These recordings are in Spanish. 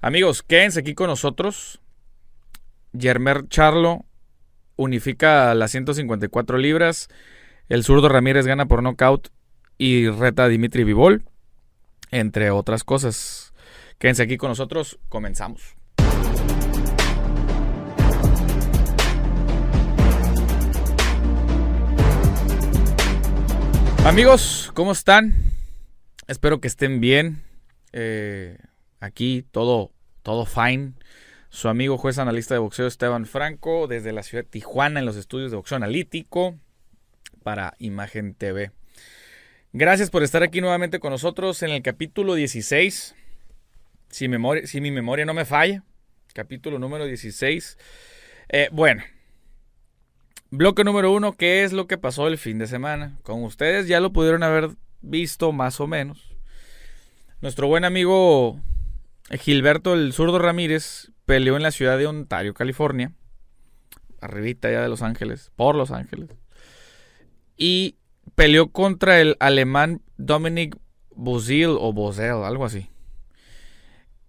Amigos, quédense aquí con nosotros. Yermer Charlo unifica las 154 libras. El zurdo Ramírez gana por nocaut y reta a Dimitri Vivol, entre otras cosas. Quédense aquí con nosotros, comenzamos. Amigos, ¿cómo están? Espero que estén bien. Eh, aquí todo, todo fine. Su amigo juez analista de boxeo Esteban Franco desde la ciudad de Tijuana en los estudios de boxeo analítico para Imagen TV. Gracias por estar aquí nuevamente con nosotros en el capítulo 16. Si, mi memoria no me falla, capítulo número 16. Eh, bueno, bloque número uno, ¿qué es lo que pasó el fin de semana? Con ustedes ya lo pudieron haber visto más o menos. Nuestro buen amigo Gilberto el zurdo Ramírez peleó en la ciudad de Ontario, California, arribita ya de Los Ángeles, por Los Ángeles, y peleó contra el alemán Dominic Bozil o Bozel, algo así.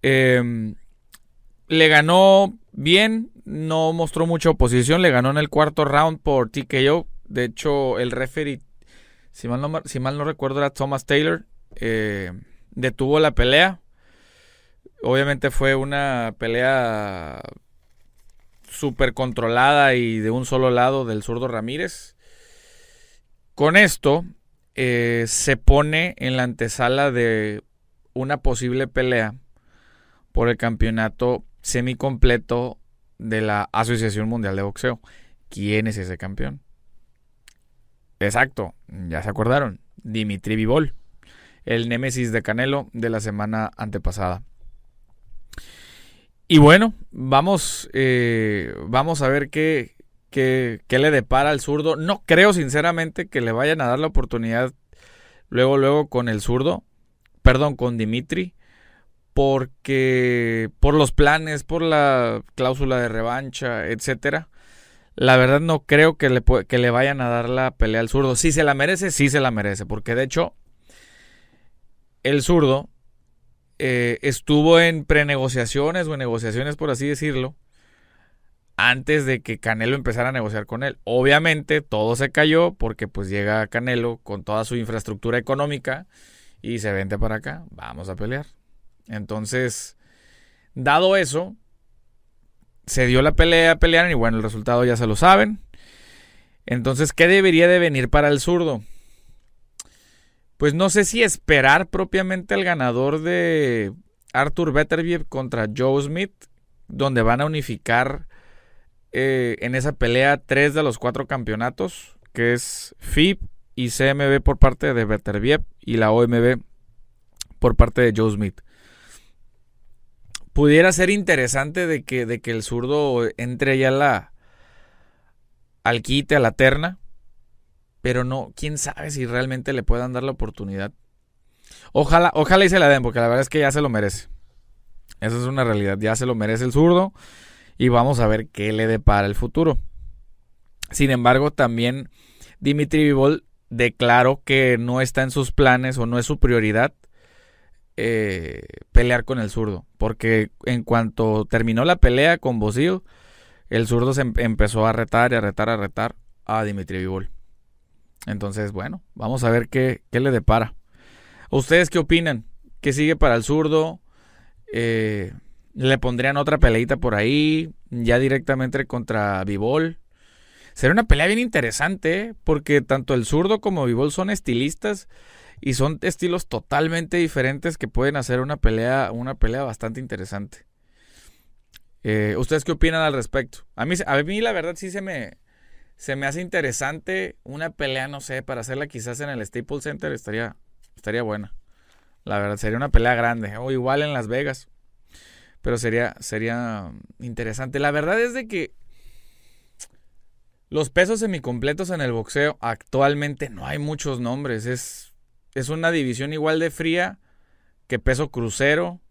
Em, le ganó bien, no mostró mucha oposición, le ganó en el cuarto round por TKO. De hecho, el referee, si mal no, si mal no recuerdo, era Thomas Taylor, eh, detuvo la pelea Obviamente fue una pelea súper controlada y de un solo lado del zurdo Ramírez. Con esto eh, se pone en la antesala de una posible pelea por el campeonato semicompleto de la Asociación Mundial de Boxeo. ¿Quién es ese campeón? Exacto, ya se acordaron. Dimitri Vivol, el némesis de Canelo de la semana antepasada. Y bueno, vamos, eh, vamos a ver qué, qué, le depara al zurdo. No creo sinceramente que le vayan a dar la oportunidad luego, luego con el zurdo, perdón, con Dimitri, porque por los planes, por la cláusula de revancha, etcétera. La verdad no creo que le, que le vayan a dar la pelea al zurdo. Si se la merece, sí se la merece, porque de hecho el zurdo eh, estuvo en prenegociaciones o en negociaciones, por así decirlo, antes de que Canelo empezara a negociar con él. Obviamente todo se cayó porque pues llega Canelo con toda su infraestructura económica y se vente para acá, vamos a pelear. Entonces, dado eso, se dio la pelea, pelearon y bueno, el resultado ya se lo saben. Entonces, ¿qué debería de venir para el zurdo? Pues no sé si esperar propiamente al ganador de Arthur Beterbiev contra Joe Smith, donde van a unificar eh, en esa pelea tres de los cuatro campeonatos, que es FIB y CMB por parte de Beterbiev y la OMB por parte de Joe Smith. Pudiera ser interesante de que, de que el zurdo entre ya la, al quite, a la terna pero no, quién sabe si realmente le puedan dar la oportunidad. Ojalá, ojalá y se la den, porque la verdad es que ya se lo merece. Esa es una realidad, ya se lo merece el zurdo y vamos a ver qué le depara el futuro. Sin embargo, también Dimitri Vivol declaró que no está en sus planes o no es su prioridad eh, pelear con el zurdo, porque en cuanto terminó la pelea con Bosil, el zurdo se em-, empezó a retar y a retar, a retar a Dimitri Vivol. Entonces, bueno, vamos a ver qué, le depara. ¿Ustedes qué opinan? ¿Qué sigue para el zurdo? Eh, ¿Le pondrían otra peleita por ahí? Ya directamente contra Vivol. Sería una pelea bien interesante, ¿eh? porque tanto el zurdo como Vivol son estilistas y son estilos totalmente diferentes que pueden hacer una pelea, una pelea bastante interesante. Eh, ¿Ustedes qué opinan al respecto? A mí, a mí la verdad sí se me, se me hace interesante una pelea, no sé, para hacerla quizás en el Staples Center estaría, estaría buena. La verdad, sería una pelea grande. O igual en Las Vegas. Pero sería, sería interesante. La verdad es de que los pesos semicompletos en el boxeo actualmente no hay muchos nombres. Es, es una división igual de fría que peso crucero.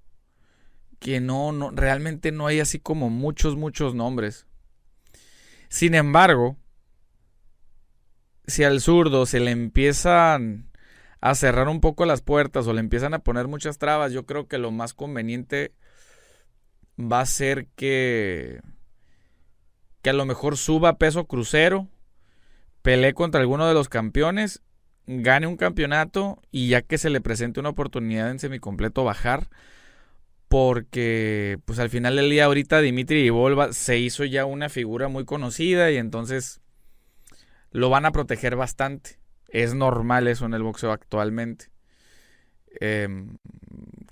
Que no, no, realmente no hay así como muchos, muchos nombres. Sin embargo, si al zurdo se le empiezan a cerrar un poco las puertas o le empiezan a poner muchas trabas, yo creo que lo más conveniente va a ser que, que a lo mejor suba peso crucero, pelee contra alguno de los campeones, gane un campeonato y ya que se le presente una oportunidad en semicompleto bajar. Porque pues al final del día ahorita Dimitri Ivolva se hizo ya una figura muy conocida y entonces lo van a proteger bastante. Es normal eso en el boxeo actualmente. Em,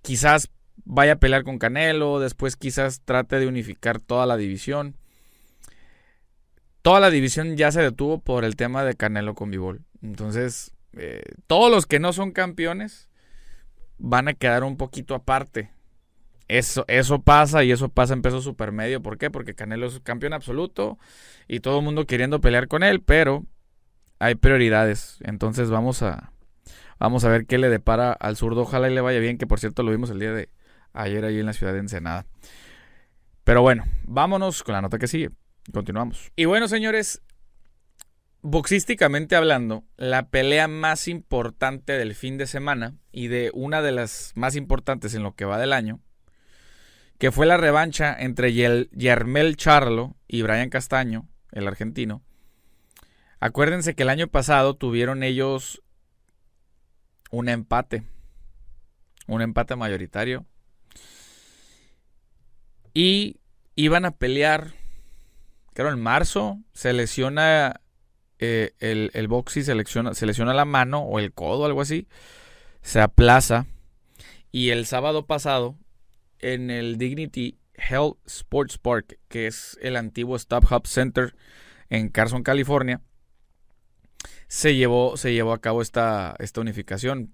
quizás vaya a pelear con Canelo, después quizás trate de unificar toda la división. Toda la división ya se detuvo por el tema de Canelo con Bivol. Entonces, eh, todos los que no son campeones van a quedar un poquito aparte. Eso, eso pasa y eso pasa en peso supermedio. ¿Por qué? Porque Canelo es campeón absoluto y todo el mundo queriendo pelear con él, pero hay prioridades. Entonces vamos a, vamos a ver qué le depara al zurdo. Ojalá y le vaya bien, que por cierto lo vimos el día de ayer ahí en la ciudad de Ensenada. Pero bueno, vámonos con la nota que sigue. Continuamos. Y bueno, señores, boxísticamente hablando, la pelea más importante del fin de semana y de una de las más importantes en lo que va del año, que fue la revancha entre Yermel Charlo y Brian Castaño, el argentino. Acuérdense que el año pasado tuvieron ellos un empate, un empate mayoritario y iban a pelear, creo en marzo, se lesiona eh, el, el boxy, se lesiona, se lesiona la mano o el codo, algo así, se aplaza. Y el sábado pasado, en el Dignity Health Sports Park, que es el antiguo Stop Hub Center en Carson, California, se llevó, se llevó a cabo esta, esta unificación.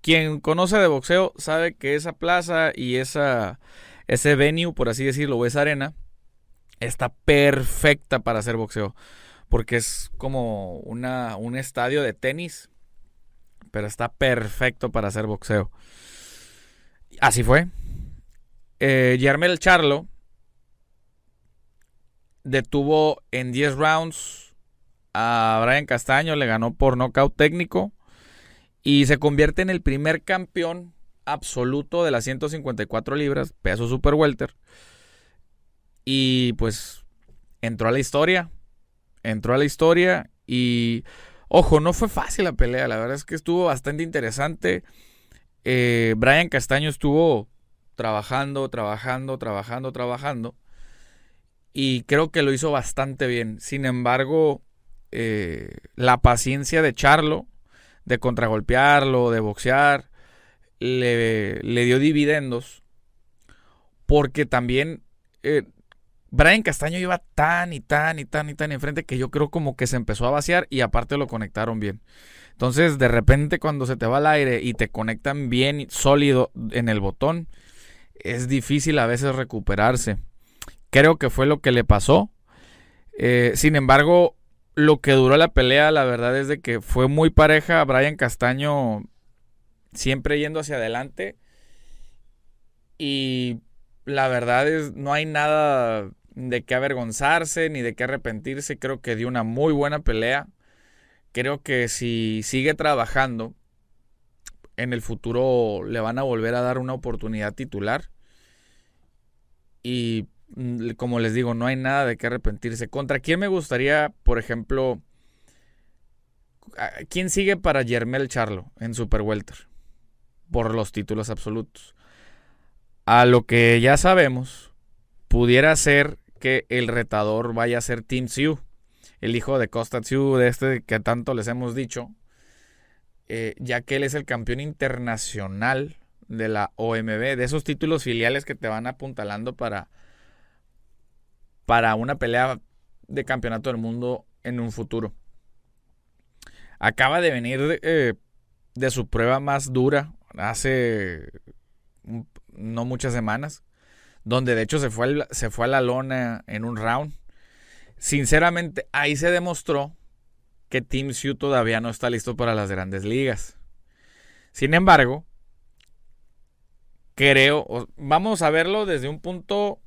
Quien conoce de boxeo sabe que esa plaza y esa, ese venue, por así decirlo, o esa arena, está perfecta para hacer boxeo. Porque es como una, un estadio de tenis, pero está perfecto para hacer boxeo. Así fue. Eh, Yarmel Charlo detuvo en 10 rounds a Brian Castaño, le ganó por nocaut técnico y se convierte en el primer campeón absoluto de las 154 libras, peso super welter. Y pues entró a la historia. Entró a la historia y ojo, no fue fácil la pelea, la verdad es que estuvo bastante interesante. Eh, Brian Castaño estuvo trabajando, trabajando, trabajando, trabajando. Y creo que lo hizo bastante bien. Sin embargo, eh, la paciencia de Charlo, de contragolpearlo, de boxear, le, dio dividendos porque también eh, Brian Castaño iba tan y tan y tan y tan enfrente que yo creo como que se empezó a vaciar y aparte lo conectaron bien. Entonces, de repente cuando se te va al aire y te conectan bien sólido en el botón, es difícil a veces recuperarse. Creo que fue lo que le pasó. Eh, sin embargo, lo que duró la pelea, la verdad es de que fue muy pareja. Brian Castaño siempre yendo hacia adelante. Y la verdad es, no hay nada de qué avergonzarse ni de qué arrepentirse. Creo que dio una muy buena pelea. Creo que si sigue trabajando, en el futuro le van a volver a dar una oportunidad titular. Y mm, como les digo, no hay nada de qué arrepentirse. ¿Contra quién me gustaría, por ejemplo, quién sigue para Yermel Charlo en Super Welter? por los títulos absolutos. A lo que ya sabemos, pudiera ser que el retador vaya a ser Tim Sioux, el hijo de Costa Sioux, de este que tanto les hemos dicho, eh, ya que él es el campeón internacional de la OMB, de esos títulos filiales que te van apuntalando para, para una pelea de campeonato del mundo en un futuro. Acaba de venir eh, de su prueba más dura hace no muchas semanas, donde de hecho se fue, se fue a la lona en un round. Sinceramente, ahí se demostró que Team Sioux todavía no está listo para las grandes ligas. Sin embargo, creo, vamos a verlo desde un punto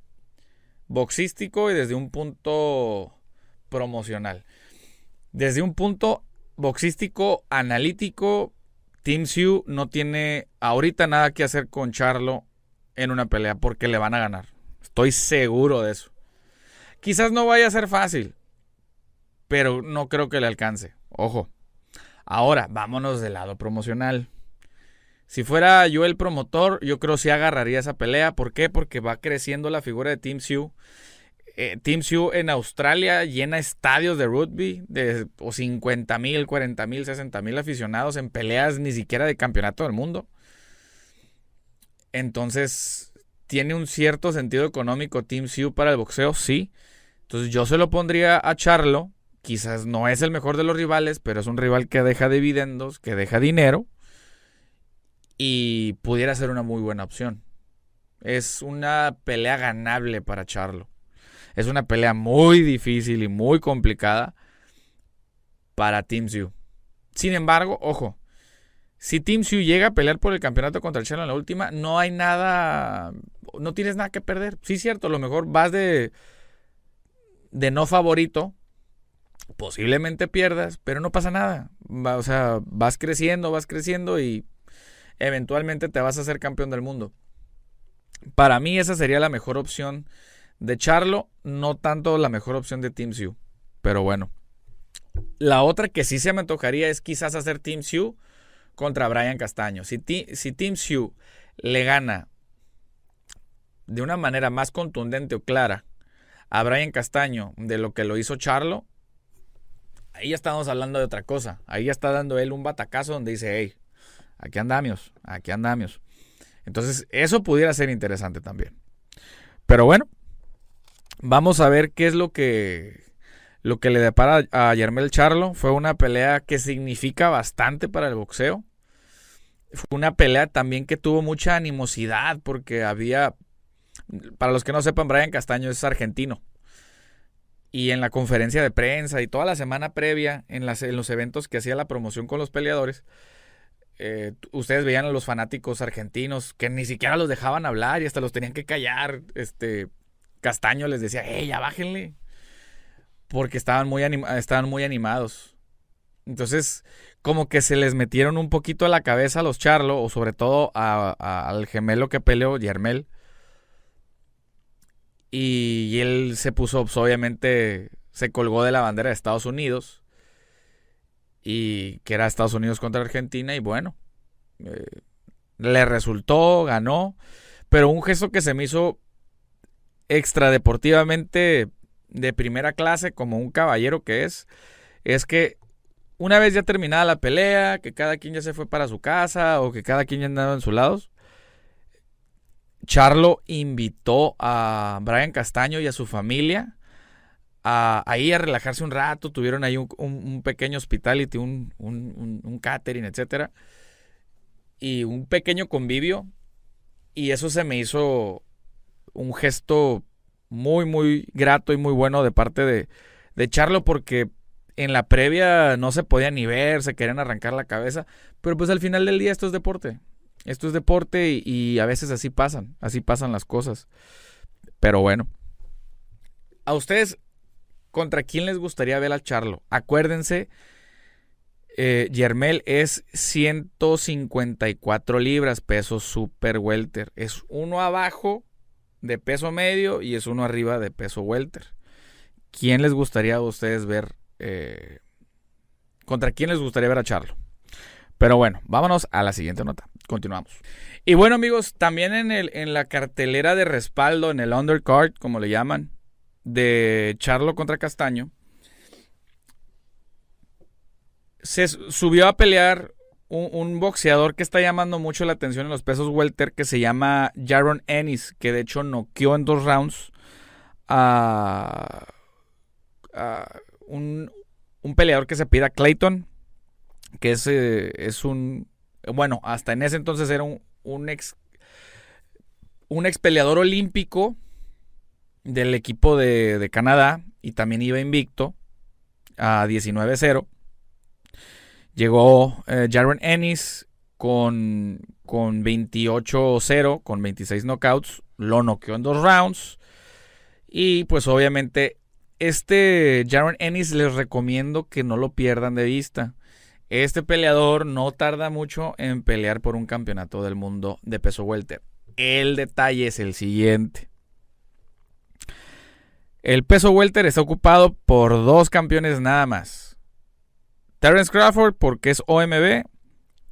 boxístico y desde un punto promocional. Desde un punto boxístico analítico, Team Sioux no tiene ahorita nada que hacer con Charlo en una pelea porque le van a ganar. Estoy seguro de eso. Quizás no vaya a ser fácil, pero no creo que le alcance. Ojo. Ahora, vámonos del lado promocional. Si fuera yo el promotor, yo creo que sí agarraría esa pelea. ¿Por qué? Porque va creciendo la figura de Team Sioux. Eh, Team Sioux en Australia llena estadios de rugby de o 50 mil, 40 mil, 60 mil aficionados en peleas ni siquiera de campeonato del mundo. Entonces, ¿tiene un cierto sentido económico Team Sioux para el boxeo? Sí. Entonces yo se lo pondría a Charlo. Quizás no es el mejor de los rivales, pero es un rival que deja dividendos, que deja dinero. Y pudiera ser una muy buena opción. Es una pelea ganable para Charlo. Es una pelea muy difícil y muy complicada para Team Sioux. Sin embargo, ojo, si Team Sioux llega a pelear por el campeonato contra el Charlo en la última, no hay nada, no tienes nada que perder. Sí, cierto, a lo mejor vas de de no favorito, posiblemente pierdas, pero no pasa nada. o sea, vas creciendo, vas creciendo y eventualmente te vas a ser campeón del mundo. Para mí esa sería la mejor opción de Charlo, no tanto la mejor opción de Team Sioux. Pero bueno. La otra que sí se me antojaría es quizás hacer Team Sioux contra Brian Castaño. Si, si Team Sioux le gana de una manera más contundente o clara a Brian Castaño de lo que lo hizo Charlo, ahí ya estamos hablando de otra cosa. Ahí ya está dando él un batacazo donde dice, hey, aquí andamos, aquí andamos. Entonces, eso pudiera ser interesante también. Pero bueno, vamos a ver qué es lo que, lo que le depara a Yermel Charlo. Fue una pelea que significa bastante para el boxeo. Fue una pelea también que tuvo mucha animosidad porque había para los que no sepan, Brian Castaño es argentino. Y en la conferencia de prensa y toda la semana previa, en, los eventos que hacía la promoción con los peleadores, eh, ustedes veían a los fanáticos argentinos que ni siquiera los dejaban hablar y hasta los tenían que callar. Este Castaño les decía, hey, ya bájenle. Porque estaban muy, estaban muy animados. Entonces, como que se les metieron un poquito a la cabeza a los Charlo, o sobre todo al gemelo que peleó, Yermel y, él se puso, pues, obviamente, se colgó de la bandera de Estados Unidos. Y que era Estados Unidos contra Argentina. Y bueno, eh, le resultó, ganó. Pero un gesto que se me hizo extradeportivamente de primera clase, como un caballero que es, es que una vez ya terminada la pelea, que cada quien ya se fue para su casa o que cada quien ya andaba en sus lados, Charlo invitó a Brian Castaño y a su familia a, ahí a relajarse un rato. Tuvieron ahí un, pequeño hospitality, un, un, catering, etc. Y un pequeño convivio. Y eso se me hizo un gesto muy, muy grato y muy bueno de parte de, de Charlo porque en la previa no se podía ni ver, se querían arrancar la cabeza. Pero pues al final del día esto es deporte. Esto es deporte y, a veces así pasan, así pasan las cosas. Pero bueno. A ustedes, ¿contra quién les gustaría ver al Charlo? Acuérdense, eh, Yermel es 154 libras, peso super welter. Es uno abajo de peso medio y es uno arriba de peso welter. ¿Quién les gustaría a ustedes ver? Eh, ¿Contra quién les gustaría ver a Charlo? Pero bueno, vámonos a la siguiente nota. Continuamos. Y bueno, amigos, también en, el, en la cartelera de respaldo, en el undercard, como le llaman, de Charlo contra Castaño, se subió a pelear un, boxeador que está llamando mucho la atención en los pesos welter, que se llama Jaron Ennis, que de hecho noqueó en dos rounds a, un, un peleador que se pida Clayton que es, eh, es un, bueno, hasta en ese entonces era un, un ex, un ex peleador olímpico del equipo de, Canadá y también iba invicto a 19-0. Llegó eh, Jaron Ennis con, con 28-0, con 26 knockouts. Lo noqueó en dos rounds. Y pues obviamente este Jaron Ennis les recomiendo que no lo pierdan de vista. Este peleador no tarda mucho en pelear por un campeonato del mundo de peso welter. El detalle es el siguiente. El peso welter está ocupado por dos campeones nada más. Terence Crawford porque es OMB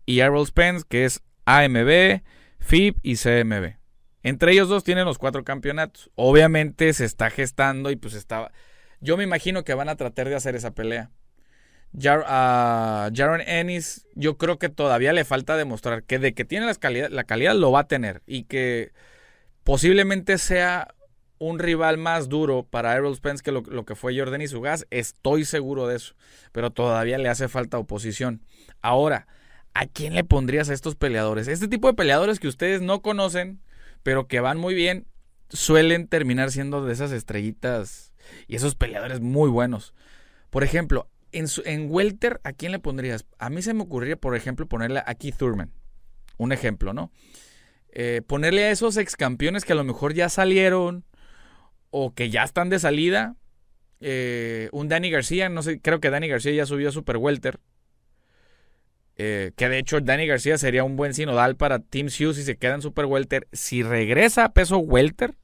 y Errol Spence que es AMB, FIB y CMB. Entre ellos dos tienen los cuatro campeonatos. Obviamente se está gestando y pues estaba... Yo me imagino que van a tratar de hacer esa pelea. Jaron Ennis, yo creo que todavía le falta demostrar que de que tiene la calidad, la calidad lo va a tener y que posiblemente sea un rival más duro para Errol Spence que lo, que fue Jordan y gas. Estoy seguro de eso, pero todavía le hace falta oposición. Ahora, ¿a quién le pondrías a estos peleadores? Este tipo de peleadores que ustedes no conocen, pero que van muy bien, suelen terminar siendo de esas estrellitas y esos peleadores muy buenos. Por ejemplo, en, en Welter, ¿a quién le pondrías? A mí se me ocurriría, por ejemplo, ponerle a Keith Thurman. Un ejemplo, ¿no? Eh, ponerle a esos ex campeones que a lo mejor ya salieron o que ya están de salida. Eh, un Danny García, no sé, creo que Danny García ya subió a Super Welter. Eh, que de hecho Danny García sería un buen sinodal para Team Hughes si se queda en Super Welter. Si regresa a peso Welter,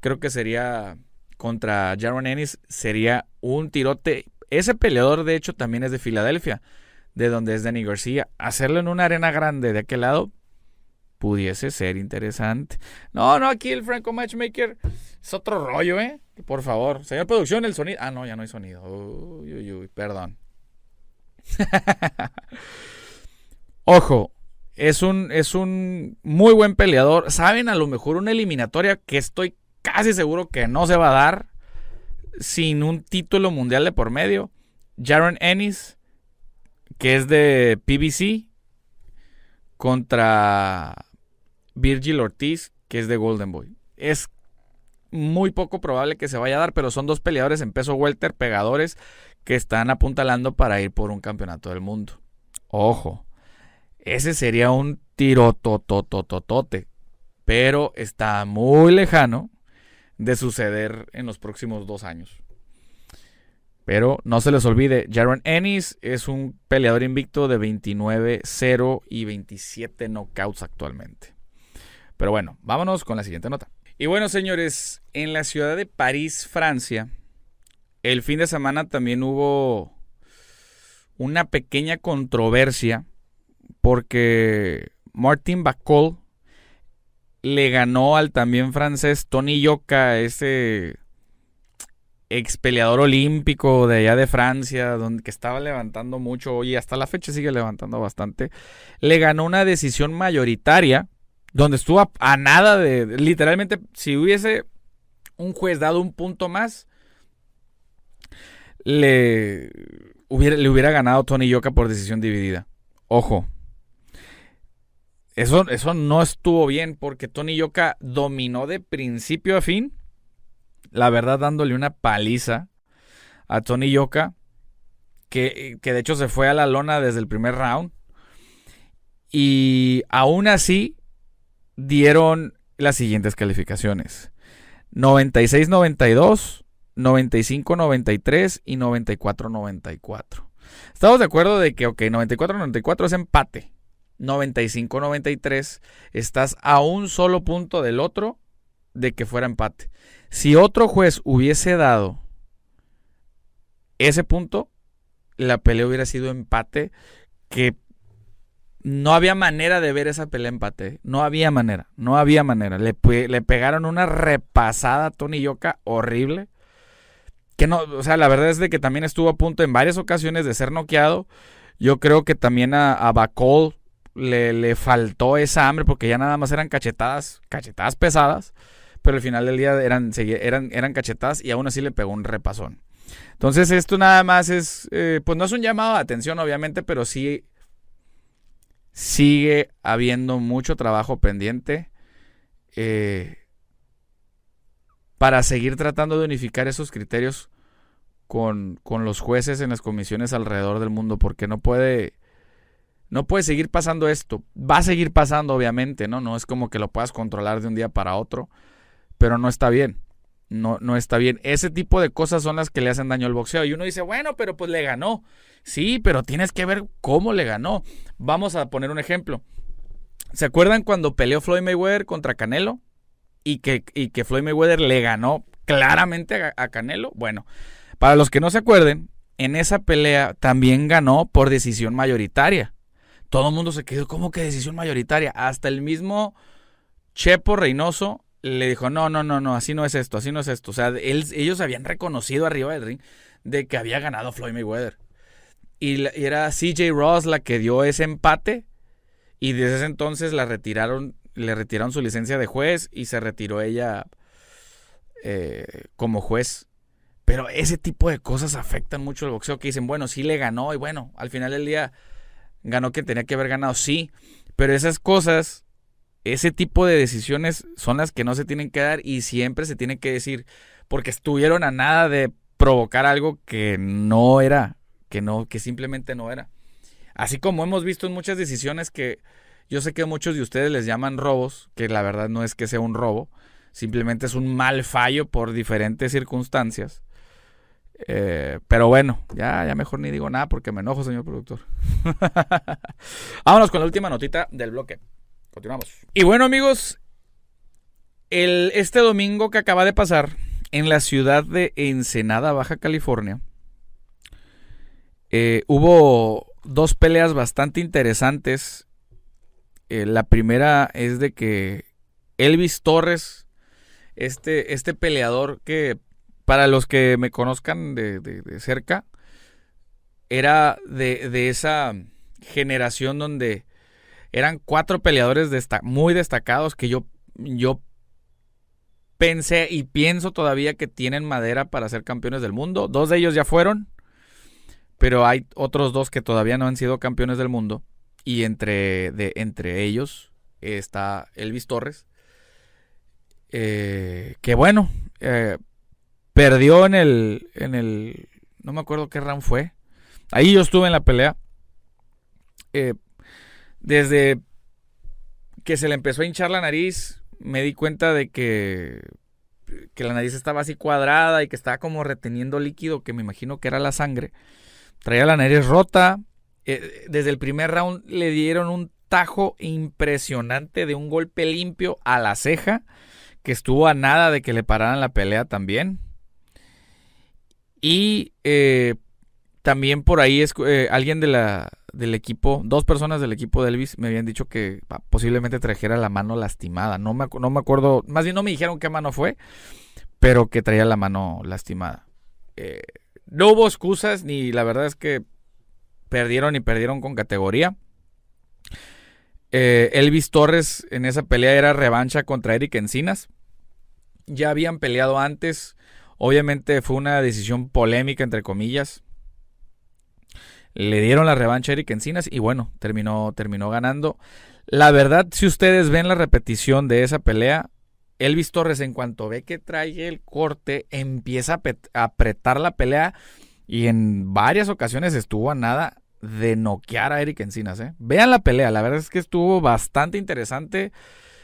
creo que sería contra Jaron Ennis, sería un tirote ese peleador, de hecho, también es de Filadelfia, de donde es Danny García. Hacerlo en una arena grande de aquel lado pudiese ser interesante. No, no, aquí el Franco Matchmaker es otro rollo, ¿eh? Por favor. Señor producción, el sonido. Ah, no, ya no hay sonido. Uy, uy, uy, perdón. Ojo, es un, es un muy buen peleador. Saben, a lo mejor una eliminatoria que estoy casi seguro que no se va a dar sin un título mundial de por medio. Jaron Ennis, que es de PBC, contra Virgil Ortiz, que es de Golden Boy. Es muy poco probable que se vaya a dar, pero son dos peleadores en peso welter pegadores que están apuntalando para ir por un campeonato del mundo. Ojo, ese sería un tirototototote, pero está muy lejano de suceder en los próximos dos años. Pero no se les olvide, Jaron Ennis es un peleador invicto de 29-0 y 27 knockouts actualmente. Pero bueno, vámonos con la siguiente nota. Y bueno, señores, en la ciudad de París, Francia, el fin de semana también hubo una pequeña controversia porque Martin Bacol le ganó al también francés Tony Yoka, ese ex peleador olímpico de allá de Francia, donde que estaba levantando mucho y hasta la fecha sigue levantando bastante. Le ganó una decisión mayoritaria, donde estuvo a, nada de, literalmente, si hubiese un juez dado un punto más, le hubiera, le hubiera ganado Tony Yoka por decisión dividida. Ojo, eso, no estuvo bien porque Tony Yoka dominó de principio a fin. La verdad, dándole una paliza a Tony Yoka. Que, que de hecho se fue a la lona desde el primer round. Y aún así dieron las siguientes calificaciones. 96-92, 95-93 y 94-94. Estamos de acuerdo de que, ok, 94-94 es empate. 95-93, estás a un solo punto del otro de que fuera empate. Si otro juez hubiese dado ese punto, la pelea hubiera sido empate, que no había manera de ver esa pelea empate. No había manera, no había manera. Le, le pegaron una repasada a Tony Yoka horrible. Que no, o sea, la verdad es de que también estuvo a punto en varias ocasiones de ser noqueado. Yo creo que también a, a Bacol le, faltó esa hambre porque ya nada más eran cachetadas, cachetadas pesadas, pero al final del día eran, eran, eran cachetadas y aún así le pegó un repasón. Entonces esto nada más es, eh, pues no es un llamado de atención obviamente, pero sí sigue habiendo mucho trabajo pendiente eh, para seguir tratando de unificar esos criterios con, con los jueces en las comisiones alrededor del mundo, porque no puede no puede seguir pasando esto. Va a seguir pasando, obviamente, ¿no? No es como que lo puedas controlar de un día para otro, pero no está bien. No, no está bien. Ese tipo de cosas son las que le hacen daño al boxeo. Y uno dice, bueno, pero pues le ganó. Sí, pero tienes que ver cómo le ganó. Vamos a poner un ejemplo. ¿Se acuerdan cuando peleó Floyd Mayweather contra Canelo? Y que, y que Floyd Mayweather le ganó claramente a, Canelo. Bueno, para los que no se acuerden, en esa pelea también ganó por decisión mayoritaria. Todo el mundo se quedó, ¿cómo que decisión mayoritaria? Hasta el mismo Chepo Reynoso le dijo, no, no, no, no, así no es esto, así no es esto. O sea, ellos habían reconocido arriba del ring de que había ganado Floyd Mayweather. Y, y era CJ Ross la que dio ese empate. Y desde ese entonces la retiraron, le retiraron su licencia de juez y se retiró ella eh, como juez. Pero ese tipo de cosas afectan mucho el boxeo que dicen, bueno, sí le ganó y bueno, al final del día ganó que tenía que haber ganado, sí. Pero esas cosas, ese tipo de decisiones son las que no se tienen que dar y siempre se tiene que decir, porque estuvieron a nada de provocar algo que no era, que no, que simplemente no era. Así como hemos visto en muchas decisiones que yo sé que muchos de ustedes les llaman robos, que la verdad no es que sea un robo, Simplemente es un mal fallo por diferentes circunstancias. Eh, pero bueno, ya, ya mejor ni digo nada porque me enojo, señor productor. Vámonos con la última notita del bloque. Continuamos. Y bueno, amigos, el, este domingo que acaba de pasar en la ciudad de Ensenada, Baja California, eh, hubo dos peleas bastante interesantes. Eh, la primera es de que Elvis Torres este, este peleador que, para los que me conozcan de, cerca, era de, esa generación donde eran cuatro peleadores muy destacados que yo, yo pensé y pienso todavía que tienen madera para ser campeones del mundo. Dos de ellos ya fueron, pero hay otros dos que todavía no han sido campeones del mundo. Y entre, de, entre ellos está Elvis Torres, eh, que bueno, eh, perdió en el, en el, no me acuerdo qué round fue. Ahí yo estuve en la pelea. Eh, desde que se le empezó a hinchar la nariz, me di cuenta de que, que la nariz estaba así cuadrada y que estaba como reteniendo líquido, que me imagino que era la sangre. Traía la nariz rota. desde el primer round le dieron un tajo impresionante de un golpe limpio a la ceja que estuvo a nada de que le pararan la pelea también. Y eh, también por ahí es, eh, alguien de la, del equipo, dos personas del equipo de Elvis me habían dicho que posiblemente trajera la mano lastimada. No me, no me acuerdo, más bien no me dijeron qué mano fue, pero que traía la mano lastimada. Eh, no hubo excusas, ni la verdad es que perdieron y perdieron con categoría. Eh, Elvis Torres en esa pelea era revancha contra Eric Encinas. Ya habían peleado antes. Obviamente fue una decisión polémica, entre comillas. Le dieron la revancha a Eric Encinas y bueno, terminó, terminó ganando. La verdad, si ustedes ven la repetición de esa pelea, Elvis Torres en cuanto ve que trae el corte, empieza a apretar la pelea y en varias ocasiones estuvo a nada de noquear a Eric Encinas. ¿eh? Vean la pelea, la verdad es que estuvo bastante interesante.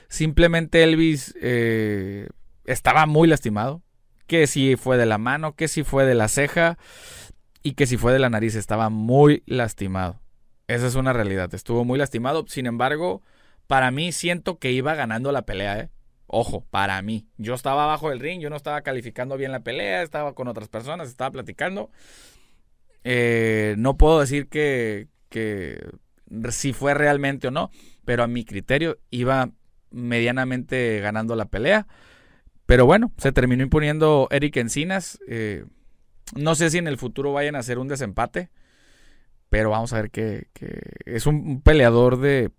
Simplemente Elvis eh, estaba muy lastimado. Que si fue de la mano, que si fue de la ceja y que si fue de la nariz, estaba muy lastimado. Esa es una realidad, estuvo muy lastimado. Sin embargo, para mí siento que iba ganando la pelea, ¿eh? Ojo, para mí. Yo estaba abajo del ring, yo no estaba calificando bien la pelea, estaba con otras personas, estaba platicando. Eh, no puedo decir que, si fue realmente o no, pero a mi criterio iba medianamente ganando la pelea. Pero bueno, se terminó imponiendo Eric Encinas. Eh, no sé si en el futuro vayan a hacer un desempate, pero vamos a ver que, es un, peleador de,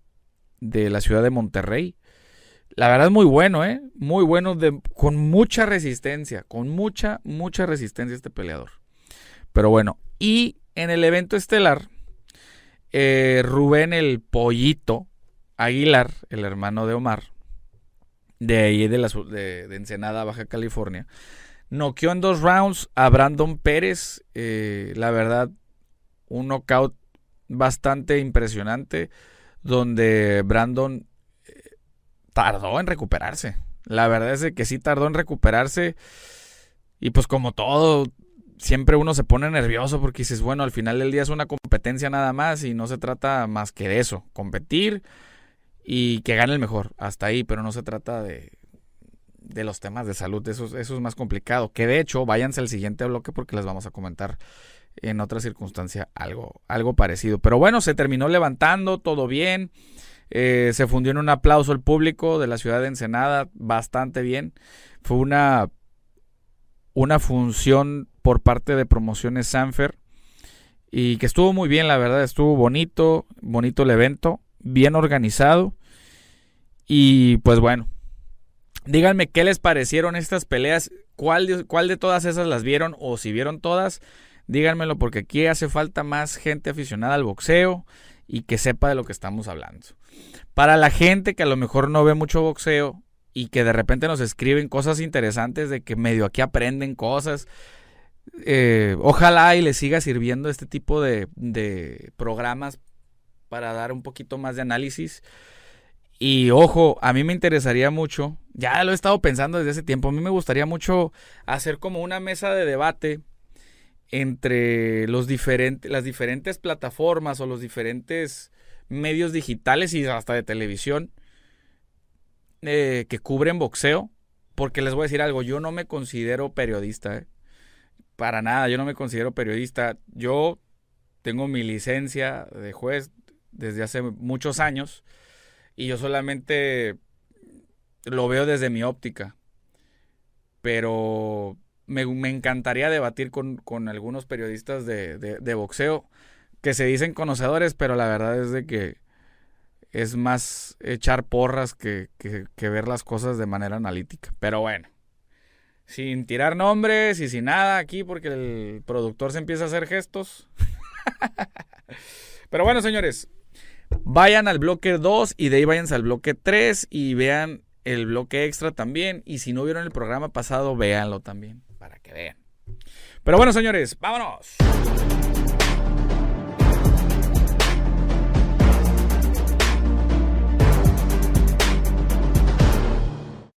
de, la ciudad de Monterrey. La verdad es muy bueno, ¿eh? Muy bueno, de, con mucha resistencia, con mucha, mucha resistencia este peleador. Pero bueno, y en el evento estelar, eh, Rubén el Pollito Aguilar, el hermano de Omar, de ahí de, la, de, Ensenada, Baja California, noqueó en dos rounds a Brandon Pérez. Eh, la verdad, un knockout bastante impresionante, donde Brandon eh, tardó en recuperarse. La verdad es que sí tardó en recuperarse. Y pues como todo, siempre uno se pone nervioso porque dices, bueno, al final del día es una competencia nada más y no se trata más que de eso, competir y que gane el mejor, hasta ahí, pero no se trata de, de los temas de salud. Eso, eso es más complicado. Que de hecho, váyanse al siguiente bloque porque les vamos a comentar en otra circunstancia algo, algo parecido. Pero bueno, se terminó levantando, todo bien. Eh, se fundió en un aplauso el público de la ciudad de Ensenada, bastante bien. Fue una, una función por parte de Promociones Sanfer y que estuvo muy bien, la verdad, estuvo bonito, bonito el evento, bien organizado. Y pues bueno, díganme qué les parecieron estas peleas, cuál de, cuál de todas esas las vieron o si vieron todas, díganmelo porque aquí hace falta más gente aficionada al boxeo y que sepa de lo que estamos hablando. Para la gente que a lo mejor no ve mucho boxeo y que de repente nos escriben cosas interesantes de que medio aquí aprenden cosas, eh, ojalá y les siga sirviendo este tipo de, de programas para dar un poquito más de análisis. Y ojo, a mí me interesaría mucho, ya lo he estado pensando desde ese tiempo, a mí me gustaría mucho hacer como una mesa de debate entre los diferentes, las diferentes plataformas o los diferentes medios digitales y hasta de televisión eh, que cubren boxeo. Porque les voy a decir algo, yo no me considero periodista. Eh. Para nada, yo no me considero periodista. Yo tengo mi licencia de juez desde hace muchos años y yo solamente lo veo desde mi óptica. Pero me, encantaría debatir con, algunos periodistas de, boxeo que se dicen conocedores, pero la verdad es de que es más echar porras que, que, ver las cosas de manera analítica. Pero bueno, sin tirar nombres y sin nada aquí, porque el productor se empieza a hacer gestos. pero bueno, señores, vayan al bloque 2 y de ahí váyanse al bloque 3 y vean el bloque extra también. Y si no vieron el programa pasado, véanlo también para que vean. Pero bueno, señores, vámonos.